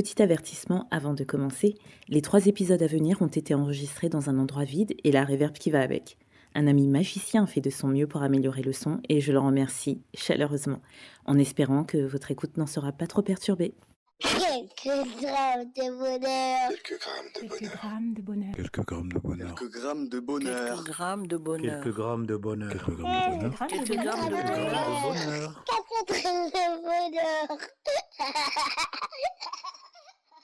Petit avertissement avant de commencer, les trois épisodes à venir ont été enregistrés dans un endroit vide et la réverb qui va avec. Un ami magicien fait de son mieux pour améliorer le son et je le remercie chaleureusement, en espérant que votre écoute n'en sera pas trop perturbée. Quelques grammes de bonheur. Quelques grammes de bonheur. Quelques grammes de bonheur. Quelques grammes de bonheur. Quelques grammes de bonheur. Quelques grammes de bonheur. Quelques grammes de bonheur. Quelques grammes de bonheur. bonheur. Quatre grammes de bonheur.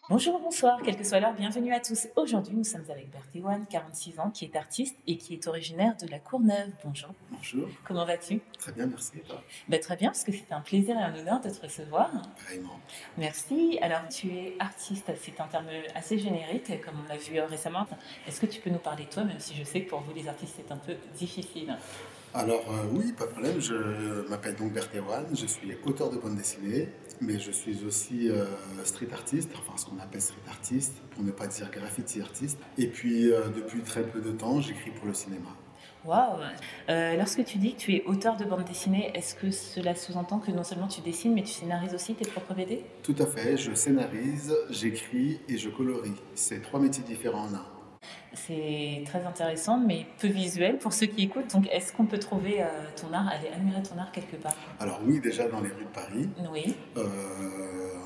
Bonjour, bonsoir, quelle que soit l'heure, bienvenue à tous. Aujourd'hui, nous sommes avec Berthéwan, 46 ans, qui est artiste et qui est originaire de la Courneuve. Bonjour, Bonjour. comment vas-tu? Très bien, merci. et toi? Ben, Très bien, parce que c'est un plaisir et un honneur de te recevoir. Pareillement. Merci. Alors, tu es artiste, c'est un terme assez générique, comme on l'a vu euh, récemment. Est-ce que tu peux nous parler de toi, même si je sais que pour vous, les artistes, c'est un peu difficile? Alors euh, oui, pas de problème. Je m'appelle donc Berthéwan. Je suis auteur de bande dessinée, mais je suis aussi euh, street artiste, enfin ce qu'on appelle street artiste, pour ne pas dire graffiti artiste. Et puis euh, depuis très peu de temps, j'écris pour le cinéma. Waouh Lorsque tu dis que tu es auteur de bande dessinée, est-ce que cela sous-entend que non seulement tu dessines, mais tu scénarises aussi tes propres BD Tout à fait. Je scénarise, j'écris et je colorie. C'est trois métiers différents en un. C'est très intéressant, mais peu visuel pour ceux qui écoutent. Donc, est-ce qu'on peut trouver euh, ton art, aller admirer ton art quelque part? Alors oui, déjà dans les rues de Paris, Oui. euh,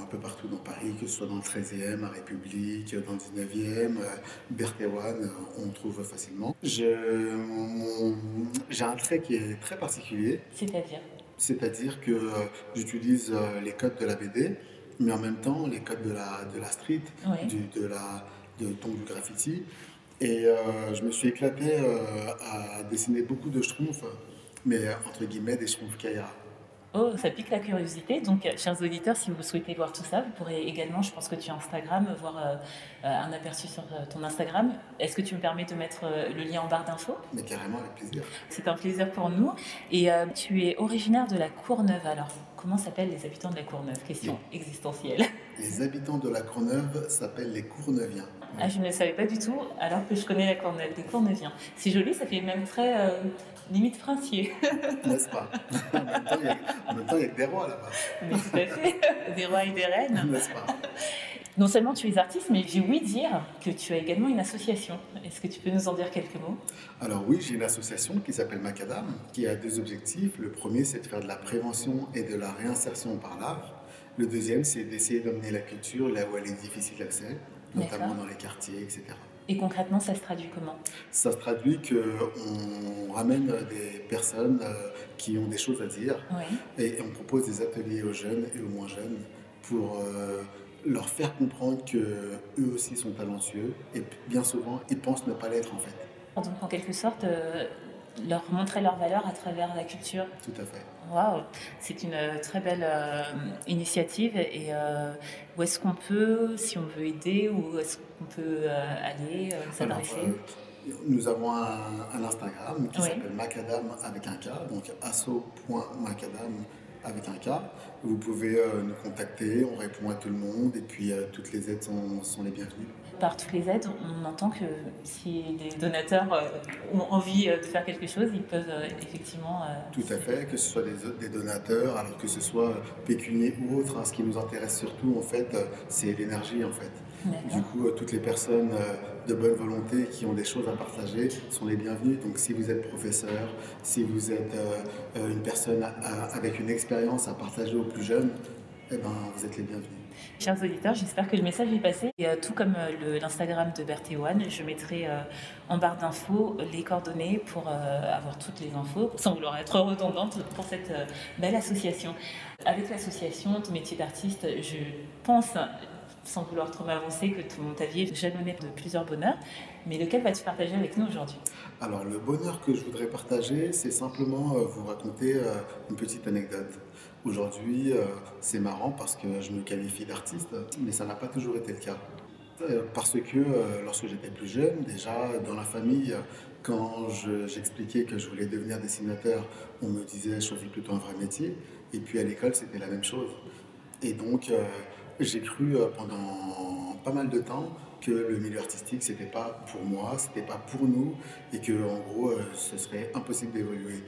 un peu partout dans Paris, que ce soit dans le 13e, à République, dans le 19e, euh, Berthéwan, euh, on trouve facilement. J'ai un trait qui est très particulier, C'est-à-dire? C'est-à-dire que j'utilise les codes de la BD, mais en même temps les codes de la, de la street, Oui. du, de la, de, donc du graffiti. Et euh, je me suis éclaté euh, à dessiner beaucoup de schtroumpfs, mais entre guillemets des schtroumpfs Kaira. Oh, ça pique la curiosité. Donc, euh, chers auditeurs, si vous souhaitez voir tout ça, vous pourrez également, je pense que tu as Instagram, voir euh, un aperçu sur ton Instagram. Est-ce que tu me permets de mettre euh, le lien en barre d'infos? Mais carrément avec plaisir. C'est un plaisir pour nous. Et euh, tu es originaire de la Courneuve. Alors, comment s'appellent les habitants de la Courneuve? Question existentielle. Les habitants de la Courneuve s'appellent les Courneuviens. Ah, je ne le savais pas du tout, alors que je connais la Courneuve, les Courneuviens. C'est joli, ça fait même très euh, limite princier. N'est-ce pas? En, même temps, il y a, en même temps, il y a que des rois là-bas. Mais tout à fait, des rois et des reines. N'est-ce pas? Non seulement tu es artiste, mais j'ai ouï dire que tu as également une association. Est-ce que tu peux nous en dire quelques mots? Alors oui, j'ai une association qui s'appelle Macadam, qui a deux objectifs. Le premier, c'est de faire de la prévention et de la réinsertion par l'art. Le deuxième, c'est d'essayer d'emmener la culture là où elle est difficile d'accès, notamment dans les quartiers, etc. Et concrètement, ça se traduit comment? Ça se traduit qu'on ramène des personnes euh, qui ont des choses à dire Oui. et on propose des ateliers aux jeunes et aux moins jeunes pour euh, leur faire comprendre que eux aussi sont talentueux et bien souvent ils pensent ne pas l'être en fait. Donc, en quelque sorte, euh, leur montrer leur valeur à travers la culture. Tout à fait. Waouh, c'est une euh, très belle euh, initiative. Et euh, où est-ce qu'on peut, si on veut aider, où est-ce qu'on peut aller, s'adresser? nous avons un, un Instagram qui Oui. s'appelle Macadam avec un K, donc asso.macadam avec un K. Vous pouvez euh, nous contacter, on répond à tout le monde et puis euh, toutes les aides sont, sont les bienvenues. Par toutes les aides, on entend que si des donateurs euh, ont envie de faire quelque chose, ils peuvent effectivement. Tout à fait, que ce soit des, des donateurs, alors que ce soit pécunier ou autre. hein, ce qui nous intéresse surtout, en fait, c'est l'énergie, en fait. Du coup, euh, toutes les personnes euh, de bonne volonté qui ont des choses à partager sont les bienvenues. Donc, si vous êtes professeur, si vous êtes euh, une personne avec une expérience à partager aux plus jeunes, eh ben, vous êtes les bienvenus. Chers auditeurs, j'espère que le message est passé. Et, euh, tout comme euh, l'Instagram de Berthéwan, je mettrai euh, en barre d'infos les coordonnées pour avoir toutes les infos, sans vouloir être redondante pour cette belle association. Avec l'association, ton métier d'artiste, je pense, sans vouloir trop m'avancer, que ton, ta vie est jalonnée de plusieurs bonheurs. Mais lequel vas-tu partager avec nous aujourd'hui? Alors, le bonheur que je voudrais partager, c'est simplement euh, vous raconter euh, une petite anecdote. Aujourd'hui, euh, c'est marrant parce que je me qualifie d'artiste, mais ça n'a pas toujours été le cas. Parce que lorsque j'étais plus jeune, déjà dans la famille, quand je- j'expliquais que je voulais devenir dessinateur, on me disait choisis plutôt un vrai métier. Et puis à l'école, c'était la même chose. Et donc, j'ai cru euh, pendant pas mal de temps que le milieu artistique, c'était pas pour moi, c'était pas pour nous, et que en gros, euh, ce serait impossible d'évoluer.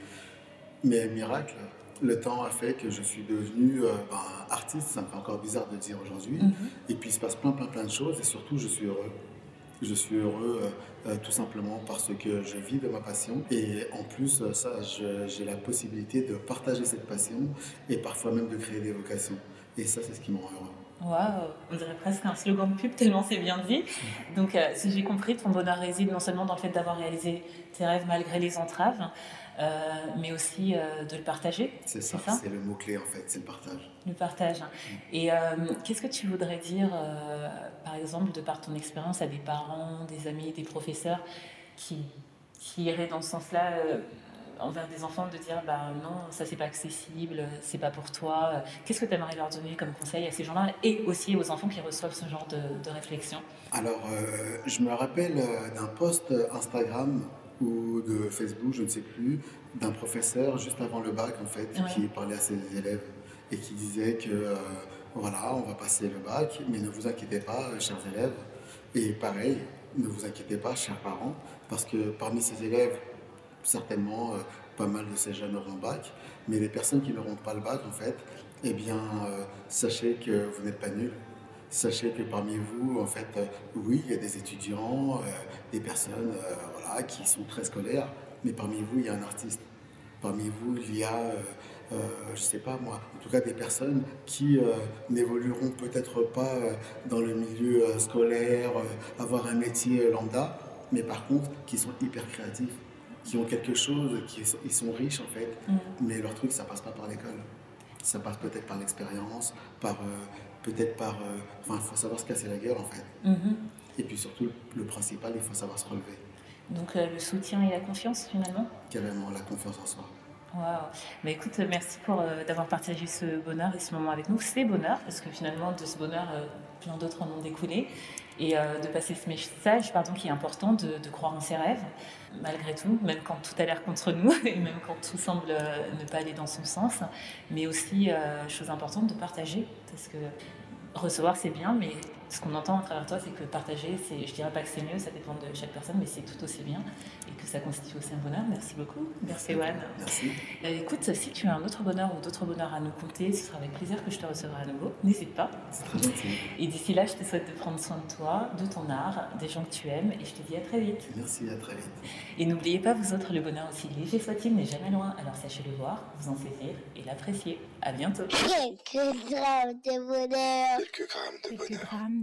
Mais miracle, le temps a fait que je suis devenu euh, ben, artiste, ça me fait encore bizarre de dire aujourd'hui. Mhm. Et puis il se passe plein, plein, plein de choses et surtout je suis heureux. Je suis heureux euh, tout simplement parce que je vis de ma passion et en plus ça, j'ai la possibilité de partager cette passion et parfois même de créer des vocations. Et ça, c'est ce qui me rend heureux. Waouh, on dirait presque un slogan de pub tellement c'est bien dit. Donc, euh, si j'ai compris, ton bonheur réside non seulement dans le fait d'avoir réalisé tes rêves malgré les entraves, euh, mais aussi euh, de le partager. C'est ça, c'est le mot-clé en fait, c'est le partage. Le partage. Et euh, qu'est-ce que tu voudrais dire, par exemple, de par ton expérience à des parents, des amis, des professeurs qui, qui iraient dans ce sens-là envers des enfants de dire bah non, ça c'est pas accessible, c'est pas pour toi. Qu'est-ce que tu aimerais leur donner comme conseil à ces gens-là et aussi aux enfants qui reçoivent ce genre de, de réflexion? Alors, euh, je me rappelle euh, d'un post Instagram ou de Facebook, je ne sais plus, d'un professeur juste avant le bac, en fait, Ouais. qui parlait à ses élèves et qui disait que, euh, voilà, on va passer le bac, mais ne vous inquiétez pas, chers élèves. Et pareil, ne vous inquiétez pas, chers parents, parce que parmi ces élèves, certainement, euh, pas mal de ces jeunes auront bac, mais les personnes qui n'auront pas le bac, en fait, eh bien, euh, sachez que vous n'êtes pas nuls. Sachez que parmi vous, en fait, euh, oui, il y a des étudiants, des personnes voilà, qui sont très scolaires, mais parmi vous, il y a un artiste. Parmi vous, il y a, je sais pas moi, en tout cas des personnes qui n'évolueront peut-être pas dans le milieu scolaire, avoir un métier lambda, mais par contre qui sont hyper créatifs, qui ont quelque chose, qui sont, ils sont riches en fait, Mm. mais leur truc, ça passe pas par l'école. Ça passe peut-être par l'expérience, par euh, peut-être par. euh, Enfin, il faut savoir se casser la gueule en fait. Mhm. Et puis surtout, le principal, il faut savoir se relever. Donc euh, le soutien et la confiance finalement? Carrément, la confiance en soi. Waouh. Bah, écoute, merci pour euh, d'avoir partagé ce bonheur et ce moment avec nous. C'est bonheur, parce que finalement, de ce bonheur, euh, plein d'autres en ont découlé. Et euh, de passer ce message, pardon, qui est important, de, de croire en ses rêves, malgré tout, même quand tout a l'air contre nous, et même quand tout semble ne pas aller dans son sens. Mais aussi, chose importante, de partager, parce que recevoir, c'est bien, mais ce qu'on entend à travers toi, c'est que partager, c'est, je dirais pas que c'est mieux, ça dépend de chaque personne, mais c'est tout aussi bien, et que ça constitue aussi un bonheur. Merci beaucoup. Merci, Juan. Merci. Euh, écoute, si tu as un autre bonheur ou d'autres bonheurs à nous compter, ce sera avec plaisir que je te recevrai à nouveau. N'hésite pas. C'est très gentil. Et d'ici là, je te souhaite de prendre soin de toi, de ton art, des gens que tu aimes, et je te dis à très vite. Merci, à très vite. Et n'oubliez pas, vous autres, le bonheur aussi léger soit-il n'est jamais loin, alors sachez le voir, vous en saisir et l'apprécier. À bientôt. Quelques grammes de bonheur. Quelques grammes de Quelques bonheur.